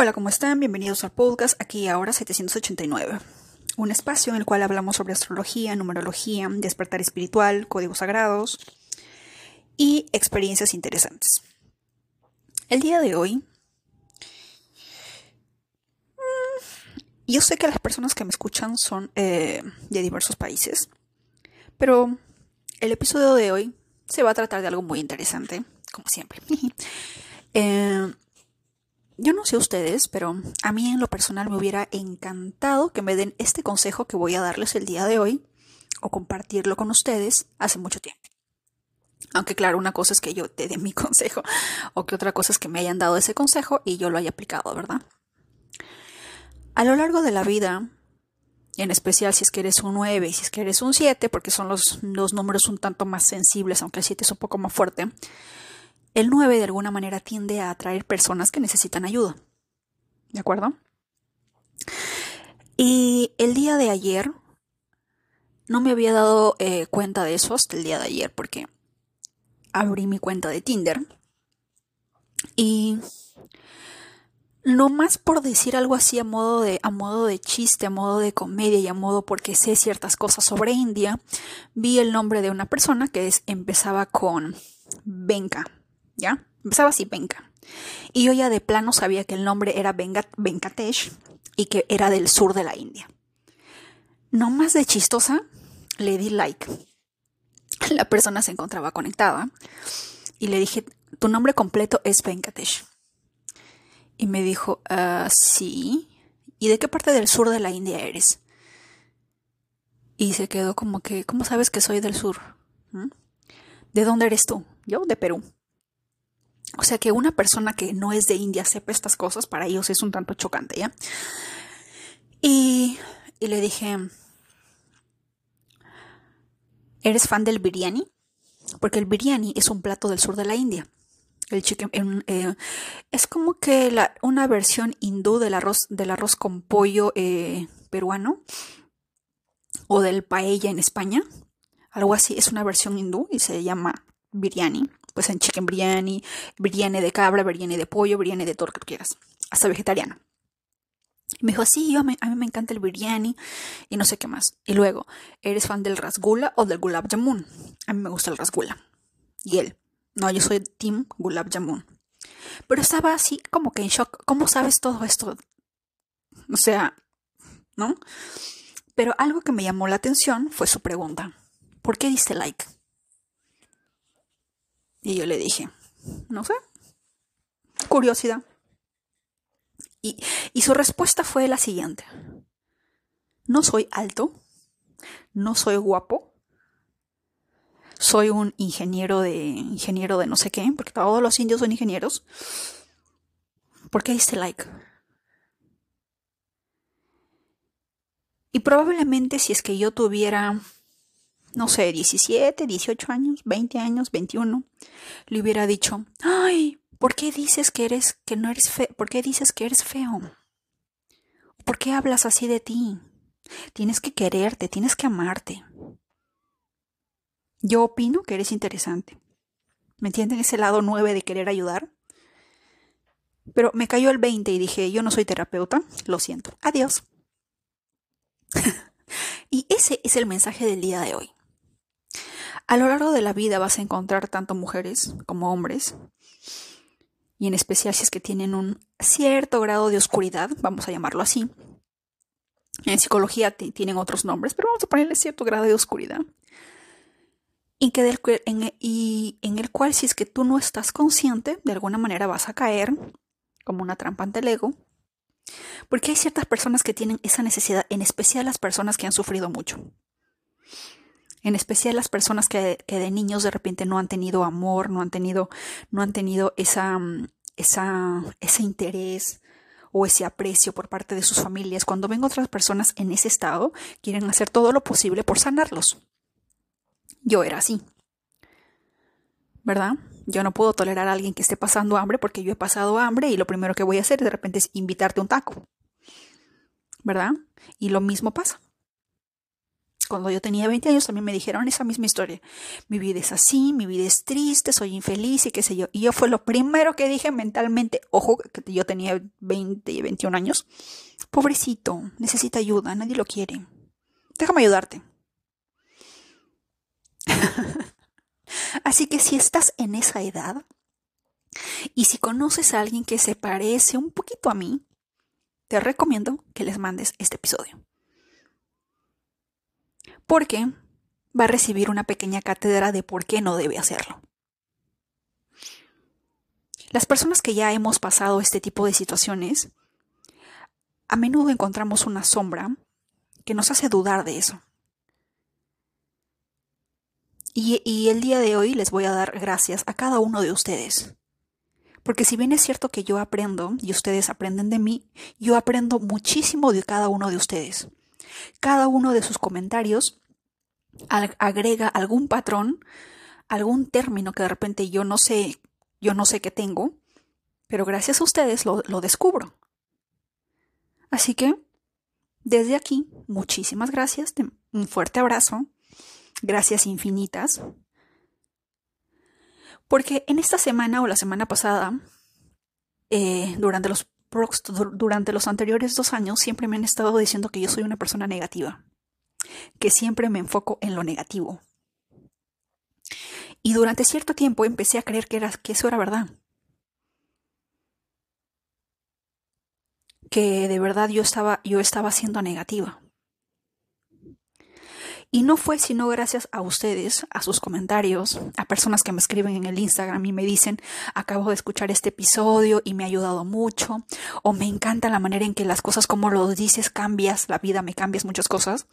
Hola, ¿cómo están? Bienvenidos al podcast aquí ahora 789. Un espacio en el cual hablamos sobre astrología, numerología, despertar espiritual, códigos sagrados y experiencias interesantes. El día de hoy, mm, yo sé que las personas que me escuchan son eh, de diversos países, pero el episodio de hoy se va a tratar de algo muy interesante, como siempre. eh, yo no sé ustedes, pero a mí en lo personal me hubiera encantado que me den este consejo que voy a darles el día de hoy o compartirlo con ustedes hace mucho tiempo. Aunque claro, una cosa es que yo te dé mi consejo o que otra cosa es que me hayan dado ese consejo y yo lo haya aplicado, ¿verdad? A lo largo de la vida, en especial si es que eres un 9 y si es que eres un 7, porque son los, los números un tanto más sensibles, aunque el 7 es un poco más fuerte, el 9 de alguna manera tiende a atraer personas que necesitan ayuda. ¿De acuerdo? Y el día de ayer, no me había dado eh, cuenta de eso hasta el día de ayer, porque abrí mi cuenta de Tinder. Y no más por decir algo así a modo de a modo de chiste, a modo de comedia y a modo porque sé ciertas cosas sobre India, vi el nombre de una persona que empezaba con Benka, ¿ya? Empezaba así Benka. Y yo ya de plano sabía que el nombre era Venkatesh y que era del sur de la India. No más de chistosa, le di like. La persona se encontraba conectada y le dije, tu nombre completo es Venkatesh. Y me dijo, uh, sí. ¿Y de qué parte del sur de la India eres? Y se quedó como que, ¿cómo sabes que soy del sur? ¿Mm? ¿De dónde eres tú? Yo, de Perú. O sea que una persona que no es de India sepa estas cosas, para ellos es un tanto chocante, ¿ya? Y, y le dije, ¿eres fan del biryani? Porque el biryani es un plato del sur de la India. El chicken eh, es como que una versión hindú del arroz, del arroz con pollo eh, peruano o del paella en España. Algo así, es una versión hindú y se llama biryani pues en chicken biryani, biryani de cabra, biryani de pollo, biryani de todo lo que quieras, hasta vegetariano. Y me dijo, sí, a mí, me encanta el biryani y no sé qué más. Y luego, ¿eres fan del rasgula o del gulab jamun? A mí me gusta el rasgula. Y él, no, yo soy team gulab jamun. Pero estaba así como que en shock. ¿Cómo sabes todo esto? O sea, ¿no? Pero algo que me llamó la atención fue su pregunta. ¿Por qué diste like? Y yo le dije, no sé, curiosidad. Y, y su respuesta fue la siguiente. No soy alto, no soy guapo, soy un ingeniero de ingeniero de no sé qué, porque todos los indios son ingenieros. ¿Por qué diste like? Y probablemente si es que yo tuviera no sé, 17, 18 años, 20 años, 21, le hubiera dicho, ay, ¿por qué dices que eres, que no eres feo? ¿Por qué dices que eres feo? ¿Por qué hablas así de ti? Tienes que quererte, tienes que amarte. Yo opino que eres interesante. ¿Me entienden ese lado 9 de querer ayudar? Pero me cayó el 20 y dije, yo no soy terapeuta, lo siento. Adiós. y ese es el mensaje del día de hoy. A lo largo de la vida vas a encontrar tanto mujeres como hombres, y en especial si es que tienen un cierto grado de oscuridad, vamos a llamarlo así. En psicología tienen otros nombres, pero vamos a ponerle cierto grado de oscuridad. Y, que en, y en el cual si es que tú no estás consciente, de alguna manera vas a caer como una trampa ante el ego. Porque hay ciertas personas que tienen esa necesidad, en especial las personas que han sufrido mucho en especial las personas que, de niños de repente no han tenido amor, no han tenido, no han tenido esa, mm, esa, ese interés o ese aprecio por parte de sus familias. Cuando ven otras personas en ese estado, quieren hacer todo lo posible por sanarlos. Yo era así. ¿Verdad? Yo no puedo tolerar a alguien que esté pasando hambre porque yo he pasado hambre y lo primero que voy a hacer de repente es invitarte un taco. ¿Verdad? Y lo mismo pasa Cuando yo tenía 20 años también me dijeron esa misma historia. Mi vida es así, mi vida es triste, soy infeliz y qué sé yo. Y yo fue lo primero que dije mentalmente, ojo, que yo tenía 20 y 21 años. Pobrecito, necesita ayuda, nadie lo quiere. Déjame ayudarte. Así que si estás en esa edad y si conoces a alguien que se parece un poquito a mí, te recomiendo que les mandes este episodio. Porque va a recibir una pequeña cátedra de por qué no debe hacerlo. Las personas que ya hemos pasado este tipo de situaciones, a menudo encontramos una sombra que nos hace dudar de eso. Y, y, el día de hoy les voy a dar gracias a cada uno de ustedes. Porque si bien es cierto que yo aprendo y ustedes aprenden de mí, yo aprendo muchísimo de cada uno de ustedes. Cada uno de sus comentarios agrega algún patrón, algún término que de repente yo no sé, yo no sé qué tengo, pero gracias a ustedes lo, descubro. Así que, desde aquí, muchísimas gracias, un fuerte abrazo, gracias infinitas porque en esta semana o la semana pasada, eh, durante, los, durante los anteriores dos años, siempre me han estado diciendo que yo soy una persona negativa, que siempre me enfoco en lo negativo. Y durante cierto tiempo empecé a creer que, era, que eso era verdad. Que de verdad yo estaba, yo estaba siendo negativa. Y no fue sino gracias a ustedes, a sus comentarios, a personas que me escriben en el Instagram y me dicen, acabo de escuchar este episodio y me ha ayudado mucho, o me encanta la manera en que las cosas como lo dices cambias la vida, me cambias muchas cosas,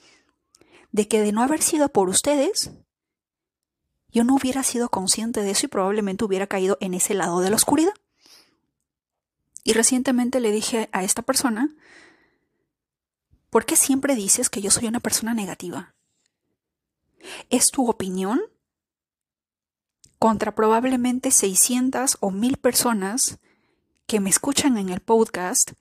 de que de no haber sido por ustedes, yo no hubiera sido consciente de eso y probablemente hubiera caído en ese lado de la oscuridad. Y recientemente le dije a esta persona, ¿por qué siempre dices que yo soy una persona negativa? Es tu opinión contra probablemente 600 o 1000 personas que me escuchan en el podcast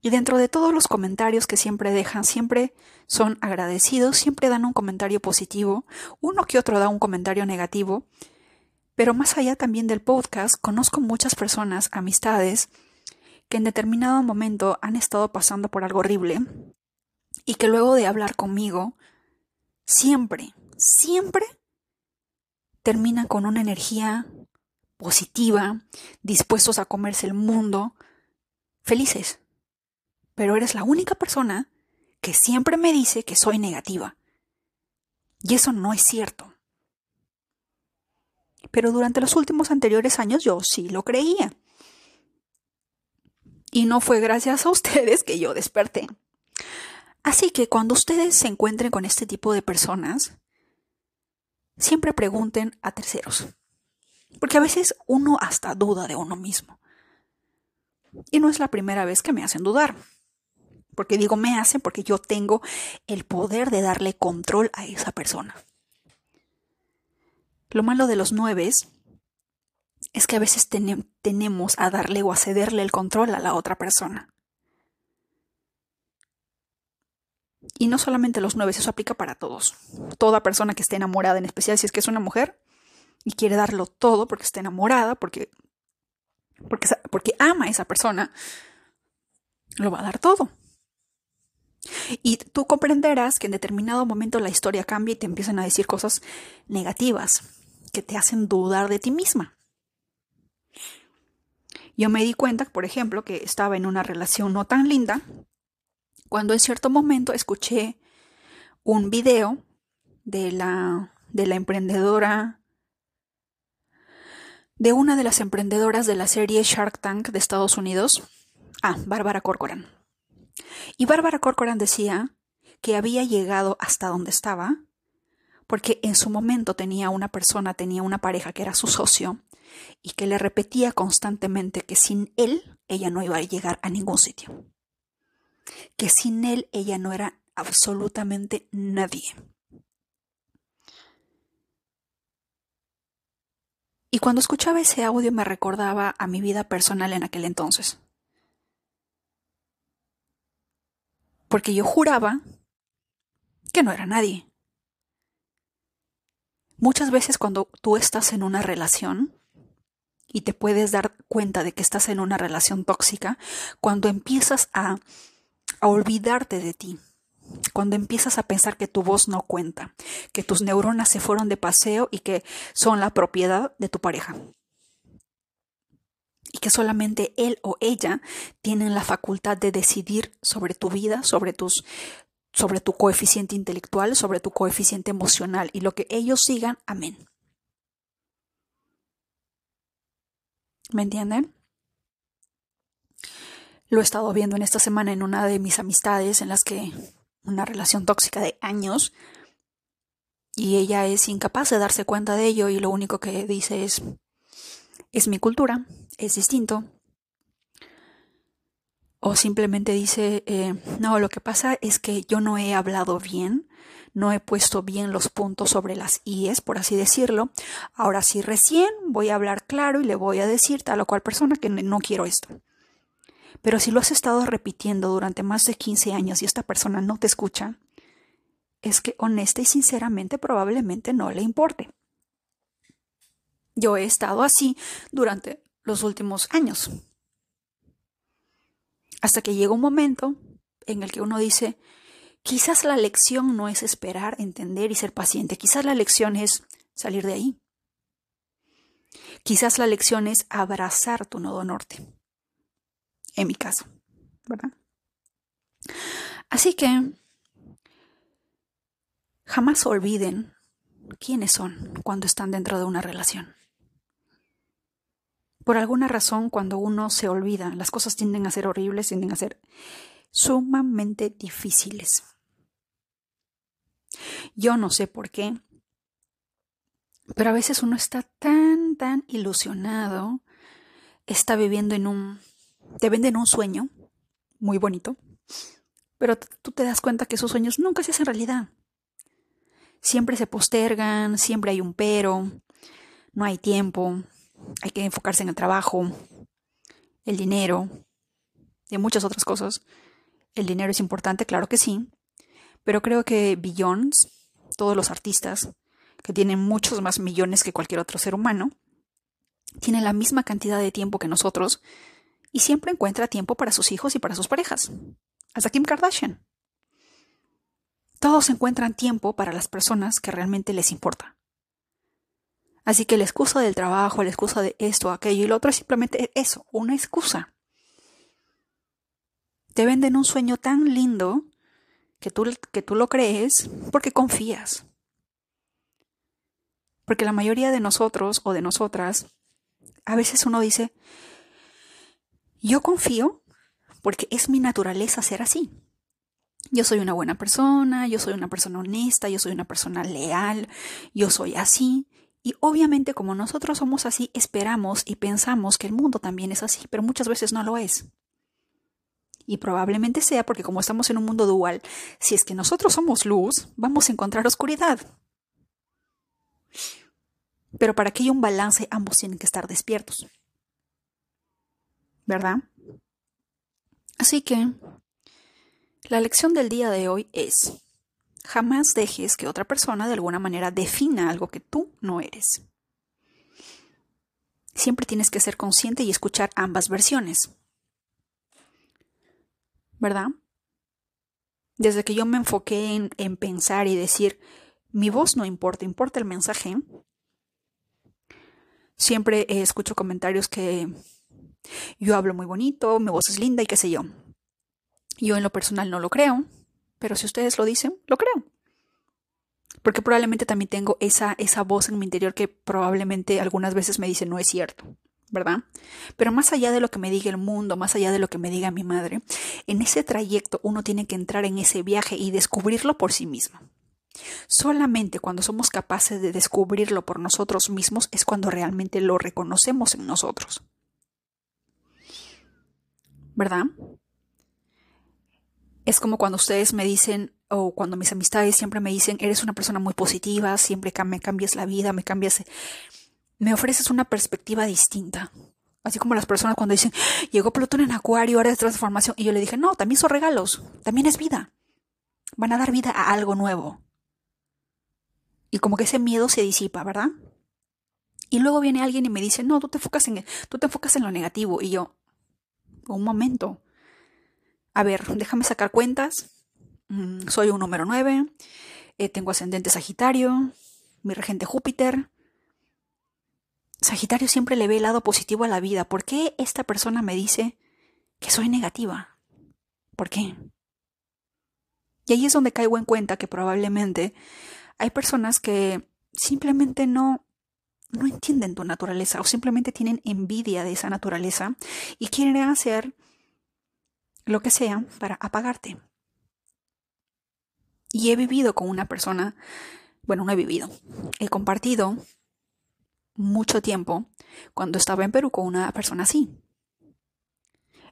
y dentro de todos los comentarios que siempre dejan, siempre son agradecidos, siempre dan un comentario positivo, uno que otro da un comentario negativo, pero más allá también del podcast, conozco muchas personas, amistades, que en determinado momento han estado pasando por algo horrible y que luego de hablar conmigo siempre, siempre terminan con una energía positiva, dispuestos a comerse el mundo, felices. Pero eres la única persona que siempre me dice que soy negativa. Y eso no es cierto. Pero durante los últimos anteriores años yo sí lo creía. Y no fue gracias a ustedes que yo desperté. Así que cuando ustedes se encuentren con este tipo de personas, siempre pregunten a terceros. Porque a veces uno hasta duda de uno mismo. Y no es la primera vez que me hacen dudar. Porque digo me hacen porque yo tengo el poder de darle control a esa persona. Lo malo de los nueves es que a veces tenemos a darle o a cederle el control a la otra persona. Y no solamente los nueve, eso aplica para todos. Toda persona que esté enamorada, en especial si es que es una mujer y quiere darlo todo porque está enamorada, porque, porque, porque ama a esa persona, lo va a dar todo. Y tú comprenderás que en determinado momento la historia cambia y te empiezan a decir cosas negativas que te hacen dudar de ti misma. Yo me di cuenta, por ejemplo, que estaba en una relación no tan linda cuando en cierto momento escuché un video de la, de la emprendedora, de una de las emprendedoras de la serie Shark Tank de Estados Unidos, ah, Bárbara Corcoran. Y Bárbara Corcoran decía que había llegado hasta donde estaba porque en su momento tenía una persona, tenía una pareja que era su socio y que le repetía constantemente que sin él ella no iba a llegar a ningún sitio que sin él ella no era absolutamente nadie. Y cuando escuchaba ese audio me recordaba a mi vida personal en aquel entonces. Porque yo juraba que no era nadie. Muchas veces cuando tú estás en una relación y te puedes dar cuenta de que estás en una relación tóxica, cuando empiezas a, a olvidarte de ti, cuando empiezas a pensar que tu voz no cuenta, que tus neuronas se fueron de paseo y que son la propiedad de tu pareja. Y que solamente él o ella tienen la facultad de decidir sobre tu vida, sobre tus sobre tu coeficiente intelectual, sobre tu coeficiente emocional y lo que ellos sigan, amén. ¿Me entienden? Lo he estado viendo en esta semana en una de mis amistades en las que una relación tóxica de años y ella es incapaz de darse cuenta de ello y lo único que dice es es mi cultura, es distinto. O simplemente dice, eh, no, lo que pasa es que yo no he hablado bien, no he puesto bien los puntos sobre las IES, por así decirlo. Ahora sí, recién voy a hablar claro y le voy a decir a la cual persona que no quiero esto. Pero si lo has estado repitiendo durante más de 15 años y esta persona no te escucha, es que honesta y sinceramente probablemente no le importe. Yo he estado así durante los últimos años. Hasta que llega un momento en el que uno dice, quizás la lección no es esperar, entender y ser paciente, quizás la lección es salir de ahí. Quizás la lección es abrazar tu nodo norte en mi caso, ¿verdad? Así que jamás olviden quiénes son cuando están dentro de una relación. Por alguna razón, cuando uno se olvida, las cosas tienden a ser horribles, tienden a ser sumamente difíciles. Yo no sé por qué, pero a veces uno está tan, tan ilusionado, está viviendo en un te venden un sueño muy bonito, pero tú te das cuenta que esos sueños nunca se hacen realidad. Siempre se postergan, siempre hay un pero, no hay tiempo, hay que enfocarse en el trabajo, el dinero y muchas otras cosas. El dinero es importante, claro que sí, pero creo que Billions, todos los artistas, que tienen muchos más millones que cualquier otro ser humano, tienen la misma cantidad de tiempo que nosotros y siempre encuentra tiempo para sus hijos y para sus parejas. Hasta Kim Kardashian. Todos encuentran tiempo para las personas que realmente les importa. Así que la excusa del trabajo, la excusa de esto, aquello y lo otro es simplemente eso, una excusa. Te venden un sueño tan lindo que tú, que tú lo crees porque confías. Porque la mayoría de nosotros o de nosotras, a veces uno dice, yo confío porque es mi naturaleza ser así. Yo soy una buena persona, yo soy una persona honesta, yo soy una persona leal, yo soy así. Y obviamente como nosotros somos así, esperamos y pensamos que el mundo también es así, pero muchas veces no lo es. Y probablemente sea porque como estamos en un mundo dual, si es que nosotros somos luz, vamos a encontrar oscuridad. Pero para que haya un balance, ambos tienen que estar despiertos. ¿Verdad? Así que la lección del día de hoy es, jamás dejes que otra persona de alguna manera defina algo que tú no eres. Siempre tienes que ser consciente y escuchar ambas versiones. ¿Verdad? Desde que yo me enfoqué en, en pensar y decir, mi voz no importa, importa el mensaje, siempre escucho comentarios que yo hablo muy bonito, mi voz es linda y qué sé yo. Yo en lo personal no lo creo, pero si ustedes lo dicen, lo creo. Porque probablemente también tengo esa, esa voz en mi interior que probablemente algunas veces me dice no es cierto, ¿verdad? Pero más allá de lo que me diga el mundo, más allá de lo que me diga mi madre, en ese trayecto uno tiene que entrar en ese viaje y descubrirlo por sí mismo. Solamente cuando somos capaces de descubrirlo por nosotros mismos es cuando realmente lo reconocemos en nosotros. ¿Verdad? Es como cuando ustedes me dicen, o cuando mis amistades siempre me dicen, eres una persona muy positiva, siempre me cambias la vida, me cambias, me ofreces una perspectiva distinta. Así como las personas cuando dicen, llegó Plutón en Acuario, ahora es transformación. Y yo le dije, no, también son regalos, también es vida. van a dar vida a algo nuevo. Y como que ese miedo se disipa, ¿verdad? Y luego viene alguien y me dice, no, tú te enfocas en, tú te enfocas en lo negativo. Y yo, un momento. A ver, déjame sacar cuentas. Mm, soy un número 9. Eh, tengo ascendente Sagitario. Mi regente Júpiter. Sagitario siempre le ve el lado positivo a la vida. ¿Por qué esta persona me dice que soy negativa? ¿Por qué? Y ahí es donde caigo en cuenta que probablemente hay personas que simplemente no no entienden tu naturaleza o simplemente tienen envidia de esa naturaleza y quieren hacer lo que sea para apagarte. Y he vivido con una persona, bueno, no he vivido, he compartido mucho tiempo cuando estaba en Perú con una persona así,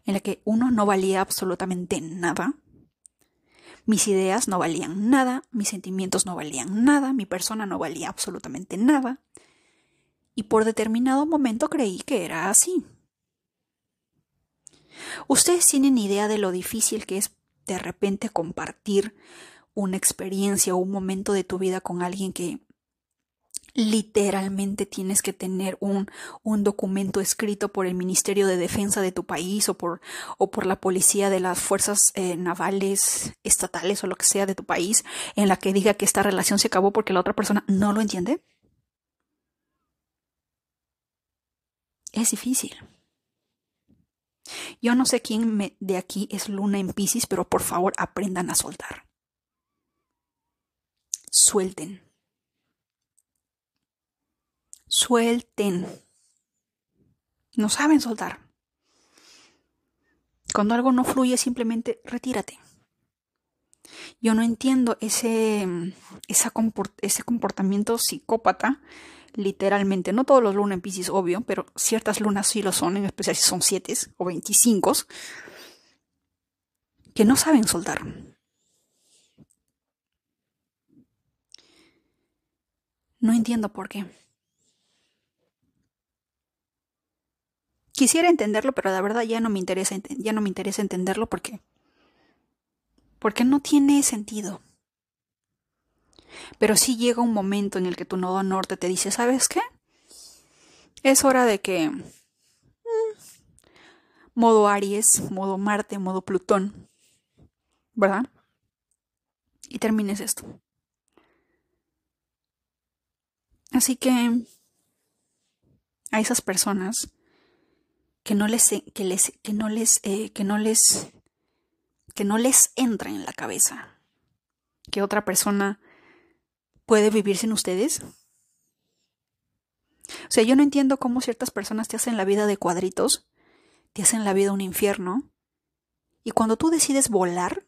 en la que uno no valía absolutamente nada, mis ideas no valían nada, mis sentimientos no valían nada, mi persona no valía absolutamente nada, y por determinado momento creí que era así. Ustedes tienen idea de lo difícil que es de repente compartir una experiencia o un momento de tu vida con alguien que literalmente tienes que tener un, un, documento escrito por el Ministerio de Defensa de tu país o por, o por la policía de las fuerzas eh, navales estatales o lo que sea de tu país en la que diga que esta relación se acabó porque la otra persona no lo entiende? Es difícil. Yo no sé quién de aquí es luna en Pisces, pero por favor aprendan a soltar. Suelten. Suelten. No saben soltar. Cuando algo no fluye, simplemente retírate. Yo no entiendo ese, ese comportamiento psicópata literalmente. No todos los lunas en Pisces, obvio, pero ciertas lunas sí lo son, en especial si son 7 o 25, que no saben soltar. No entiendo por qué. Quisiera entenderlo, pero la verdad ya no me interesa, ya no me interesa entenderlo porque porque no tiene sentido. Pero sí llega un momento en el que tu nodo norte te dice, ¿sabes qué? Es hora de que... Mm, modo Aries, modo Marte, modo Plutón, ¿verdad? Y termines esto. Así que a esas personas que no les que les que no les eh, que no les que no les entra en la cabeza que otra persona puede vivir sin ustedes? O sea, yo no entiendo cómo ciertas personas te hacen la vida de cuadritos, te hacen la vida un infierno, y cuando tú decides volar,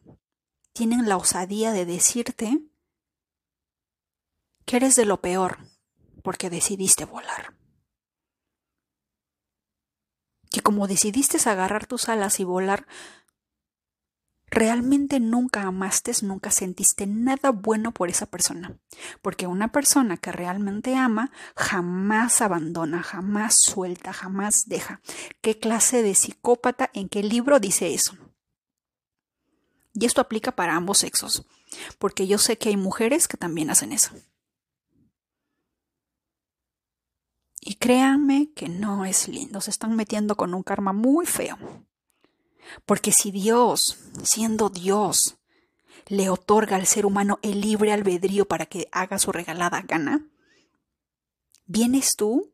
tienen la osadía de decirte que eres de lo peor porque decidiste volar. Que como decidiste agarrar tus alas y volar, realmente nunca amaste, nunca sentiste nada bueno por esa persona. Porque una persona que realmente ama jamás abandona, jamás suelta, jamás deja. ¿Qué clase de psicópata en qué libro dice eso? Y esto aplica para ambos sexos, porque yo sé que hay mujeres que también hacen eso. Y créanme que no es lindo, se están metiendo con un karma muy feo. Porque si Dios, siendo Dios, le otorga al ser humano el libre albedrío para que haga su regalada gana, ¿vienes tú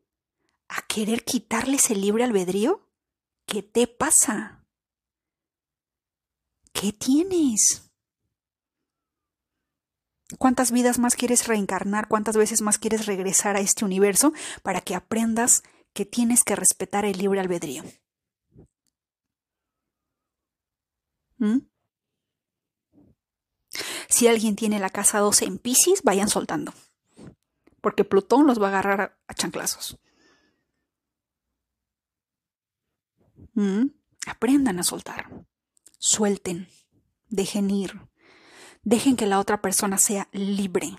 a querer quitarles el libre albedrío? ¿Qué te pasa? ¿Qué tienes? ¿Cuántas vidas más quieres reencarnar? ¿Cuántas veces más quieres regresar a este universo para que aprendas que tienes que respetar el libre albedrío? ¿Mm? Si alguien tiene la casa 12 en Pisces, vayan soltando. Porque Plutón los va a agarrar a, chanclazos. ¿Mm? Aprendan a soltar. Suelten. Dejen ir. Dejen que la otra persona sea libre.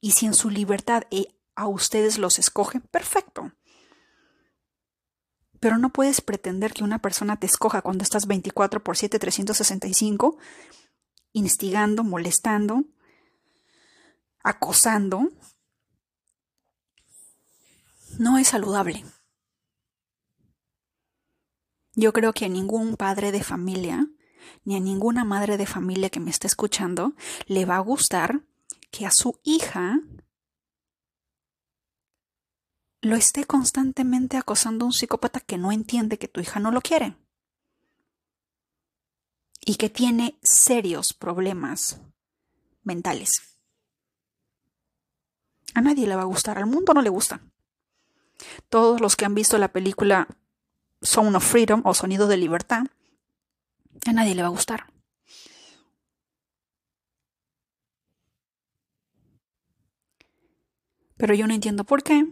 Y si en su libertad eh, a ustedes los escogen, perfecto. Pero no puedes pretender que una persona te escoja cuando estás 24 por 7, 365 instigando, molestando, acosando, no es saludable. Yo creo que a ningún padre de familia, ni a ninguna madre de familia que me esté escuchando, le va a gustar que a su hija lo esté constantemente acosando un psicópata que no entiende que tu hija no lo quiere y que tiene serios problemas mentales. A nadie le va a gustar, al mundo no le gusta. Todos los que han visto la película Sound of Freedom o Sonido de Libertad, a nadie le va a gustar. Pero yo no entiendo por qué.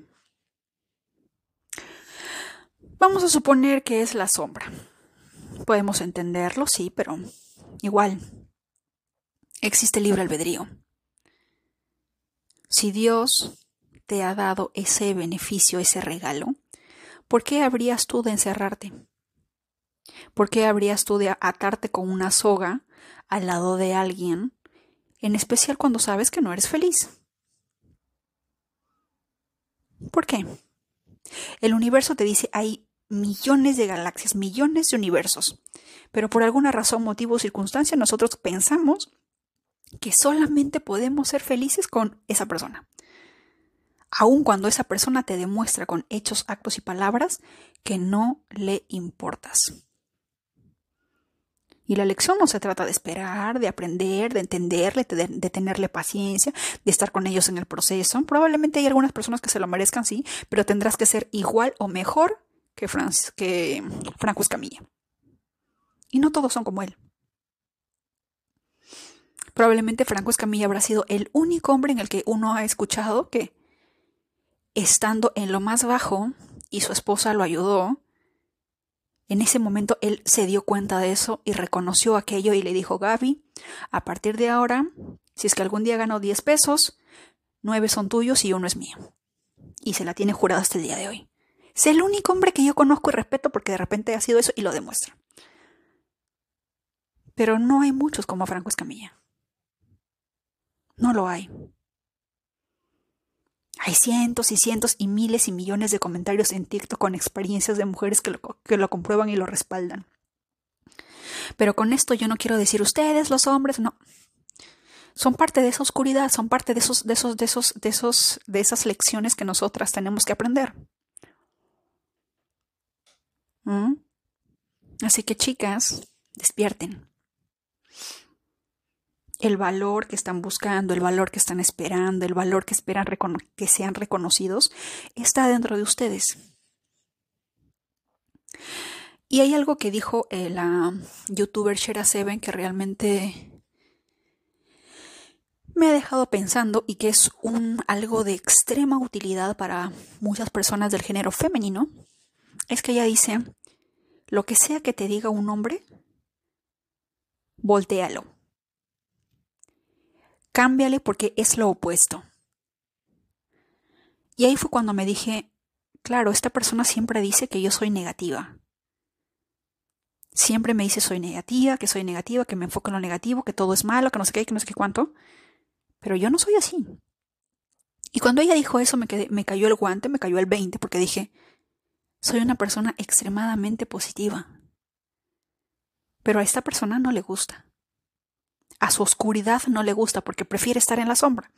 Vamos a suponer que es la sombra. Podemos entenderlo, sí, pero igual. Existe libre albedrío. Si Dios te ha dado ese beneficio, ese regalo, ¿por qué habrías tú de encerrarte? ¿Por qué habrías tú de atarte con una soga al lado de alguien, en especial cuando sabes que no eres feliz? ¿Por qué? El universo te dice hay millones de galaxias, millones de universos, pero por alguna razón, motivo o circunstancia nosotros pensamos que solamente podemos ser felices con esa persona. Aun cuando esa persona te demuestra con hechos, actos y palabras que no le importas. Y la lección no se trata de esperar, de aprender, de entenderle, de, tenerle paciencia, de estar con ellos en el proceso. Probablemente hay algunas personas que se lo merezcan, sí, pero tendrás que ser igual o mejor que, que Franco Escamilla. Y no todos son como él. Probablemente Franco Escamilla habrá sido el único hombre en el que uno ha escuchado que, estando en lo más bajo, y su esposa lo ayudó, en ese momento él se dio cuenta de eso y reconoció aquello y le dijo, Gaby, a partir de ahora, si es que algún día gano 10 pesos, 9 son tuyos y uno es mío. Y se la tiene jurada hasta el día de hoy. Es el único hombre que yo conozco y respeto porque de repente ha sido eso y lo demuestra. Pero no hay muchos como Franco Escamilla. No lo hay. Hay cientos y cientos y miles y millones de comentarios en TikTok con experiencias de mujeres que lo, que lo comprueban y lo respaldan. Pero con esto yo no quiero decir ustedes, los hombres, no. Son parte de esa oscuridad, son parte de esos, de esos, de esos, de esos, de esas lecciones que nosotras tenemos que aprender. ¿Mm? Así que chicas, despierten el valor que están buscando, el valor que están esperando, el valor que esperan que sean reconocidos, está dentro de ustedes. Y hay algo que dijo eh, la youtuber Shera Seven que realmente me ha dejado pensando y que es algo de extrema utilidad para muchas personas del género femenino. Es que ella dice, lo que sea que te diga un hombre, voltealo cámbiale porque es lo opuesto. Y ahí fue cuando me dije, claro, esta persona siempre dice que yo soy negativa. Siempre me dice soy negativa, que soy negativa, que me enfoco en lo negativo, que todo es malo, que no sé qué, que no sé qué cuánto. Pero yo no soy así. Y cuando ella dijo eso me, me cayó el guante, me cayó el 20, porque dije, soy una persona extremadamente positiva. Pero a esta persona no le gusta a su oscuridad no le gusta porque prefiere estar en la sombra.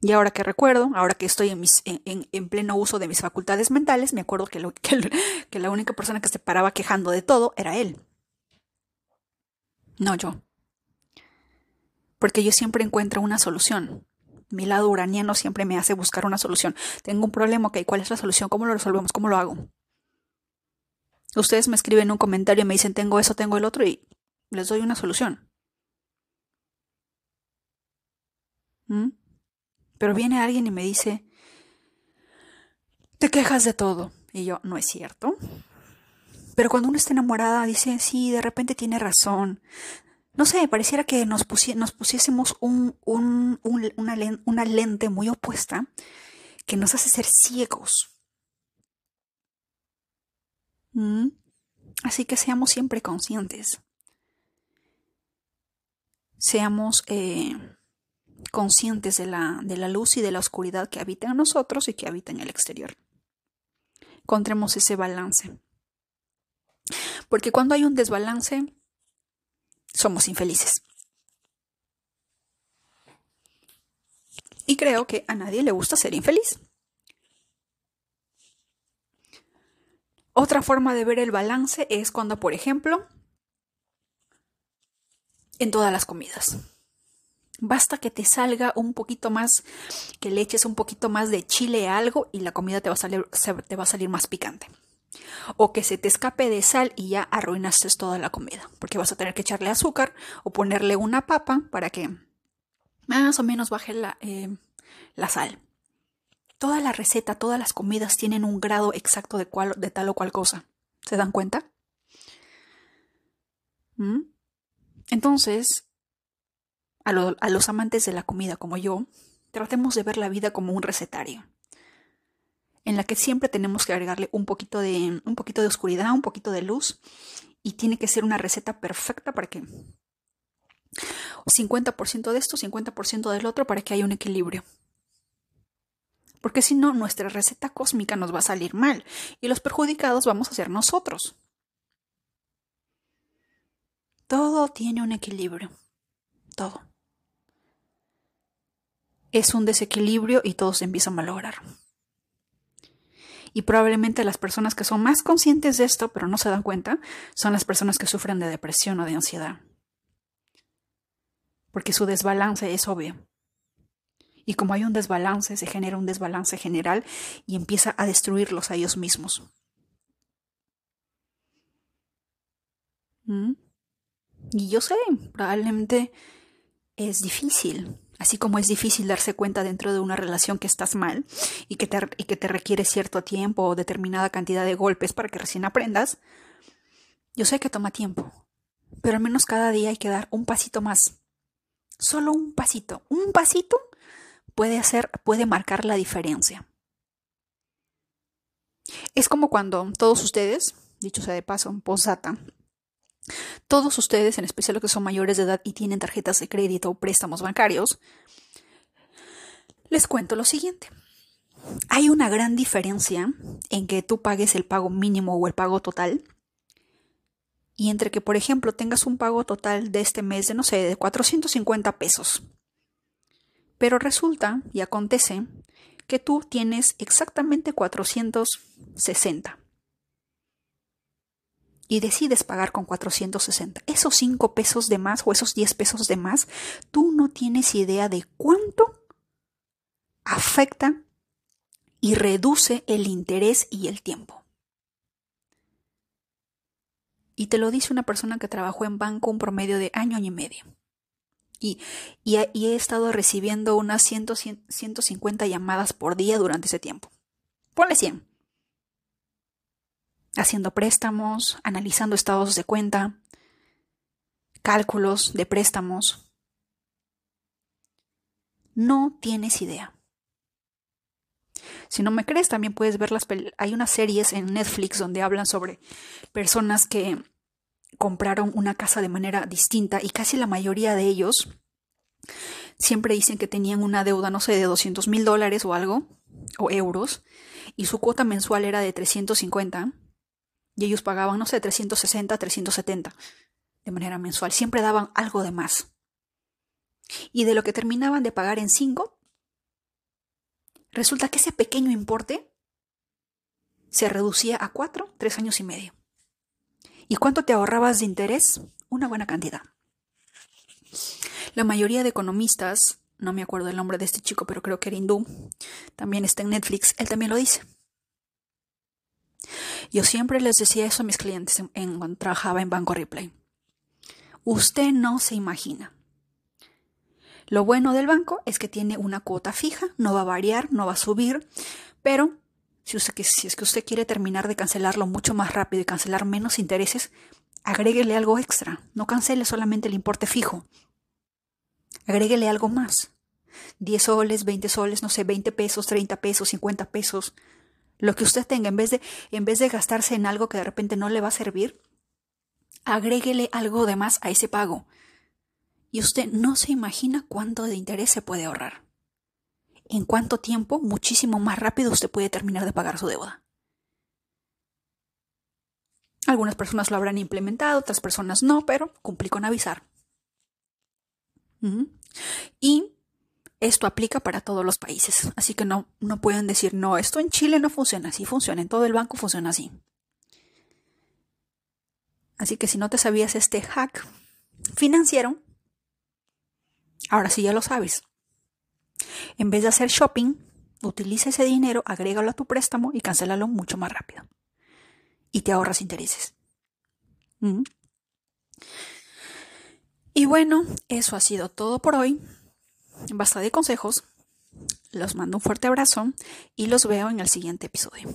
Y ahora que recuerdo, ahora que estoy en, pleno uso de mis facultades mentales, me acuerdo que, que la única persona que se paraba quejando de todo era él. No yo. Porque yo siempre encuentro una solución. Mi lado uraniano siempre me hace buscar una solución. Tengo un problema, ok, ¿cuál es la solución? ¿Cómo lo resolvemos? ¿Cómo lo hago? Ustedes me escriben un comentario y me dicen, tengo eso, tengo el otro, y les doy una solución. ¿Mm? Pero viene alguien y me dice, te quejas de todo. Y yo, no es cierto. Pero cuando uno está enamorada, dice, sí, de repente tiene razón. No sé, pareciera que nos, nos pusiésemos un, un, una, una lente muy opuesta que nos hace ser ciegos. ¿Mm? Así que seamos siempre conscientes seamos eh, conscientes de la, de la luz y de la oscuridad que habita en nosotros y que habita en el exterior. Encontremos ese balance. Porque cuando hay un desbalance, somos infelices. Y creo que a nadie le gusta ser infeliz. Otra forma de ver el balance es cuando, por ejemplo, en todas las comidas. Basta que te salga un poquito más, que le eches un poquito más de chile a algo y la comida te va a salir, te va a salir más picante. O que se te escape de sal y ya arruinaste toda la comida, porque vas a tener que echarle azúcar o ponerle una papa para que más o menos baje la, eh, la sal. Toda la receta, todas las comidas tienen un grado exacto de, de tal o cual cosa. ¿Se dan cuenta? ¿Mm? Entonces, a, los amantes de la comida como yo, tratemos de ver la vida como un recetario en la que siempre tenemos que agregarle un poquito de un poquito de oscuridad, un poquito de luz y tiene que ser una receta perfecta para que 50% de esto, 50% del otro para que haya un equilibrio porque si no, nuestra receta cósmica nos va a salir mal y los perjudicados vamos a ser nosotros. Todo tiene un equilibrio, todo. Es un desequilibrio y todo se empieza a malograr. Y probablemente las personas que son más conscientes de esto, pero no se dan cuenta, son las personas que sufren de depresión o de ansiedad. Porque su desbalance es obvio. Y como hay un desbalance, se genera un desbalance general y empieza a destruirlos a ellos mismos. ¿Mm? Y yo sé, probablemente es difícil, así como es difícil darse cuenta dentro de una relación que estás mal y que te, requiere cierto tiempo o determinada cantidad de golpes para que recién aprendas. Yo sé que toma tiempo, pero al menos cada día hay que dar un pasito más. Solo un pasito, un pasito puede hacer, puede marcar la diferencia. Es como cuando todos ustedes, dicho sea de paso, posata, todos ustedes, en especial los que son mayores de edad y tienen tarjetas de crédito o préstamos bancarios, les cuento lo siguiente. Hay una gran diferencia en que tú pagues el pago mínimo o el pago total y entre que, por ejemplo, tengas un pago total de este mes de, no sé, de 450 pesos pero resulta y acontece que tú tienes exactamente 460 y decides pagar con 460. Esos 5 pesos de más o esos 10 pesos de más, tú no tienes idea de cuánto afecta y reduce el interés y el tiempo. Y te lo dice una persona que trabajó en banco un promedio de año, año y medio y, he estado recibiendo unas 100, 150 llamadas por día durante ese tiempo. Ponle 100. Haciendo préstamos, analizando estados de cuenta, cálculos de préstamos. No tienes idea. Si no me crees, también puedes ver las... Hay unas series en Netflix donde hablan sobre personas que compraron una casa de manera distinta y casi la mayoría de ellos siempre dicen que tenían una deuda, no sé, de 200 mil dólares o algo, o euros, y su cuota mensual era de 350, y ellos pagaban, no sé, 360, 370 de manera mensual. Siempre daban algo de más. Y de lo que terminaban de pagar en 5, resulta que ese pequeño importe se reducía a 4, 3 años y medio. ¿Y cuánto te ahorrabas de interés? Una buena cantidad. La mayoría de economistas, no me acuerdo el nombre de este chico, pero creo que era hindú, también está en Netflix, él también lo dice. Yo siempre les decía eso a mis clientes en, cuando trabajaba en Banco Replay. Usted no se imagina. Lo bueno del banco es que tiene una cuota fija, no va a variar, no va a subir, pero si, si es que usted quiere terminar de cancelarlo mucho más rápido y cancelar menos intereses, agréguele algo extra. No cancele solamente el importe fijo. Agréguele algo más. 10 soles, 20 soles, no sé, 20 pesos, 30 pesos, 50 pesos. Lo que usted tenga, en vez de, en vez de gastarse en algo que de repente no le va a servir, agréguele algo de más a ese pago. y usted no se imagina cuánto de interés se puede ahorrar. En cuánto tiempo, muchísimo más rápido usted puede terminar de pagar su deuda. Algunas personas lo habrán implementado, otras personas no, pero cumplí con avisar. Y esto aplica para todos los países, así que no, no pueden decir, no, esto en Chile no funciona así, funciona, en todo el banco funciona así. Así que si no te sabías este hack financiero, ahora sí ya lo sabes. En vez de hacer shopping, utiliza ese dinero, agrégalo a tu préstamo y cancélalo mucho más rápido. Y te ahorras intereses. ¿Mm? Y bueno, eso ha sido todo por hoy. Basta de consejos. Los mando un fuerte abrazo y los veo en el siguiente episodio.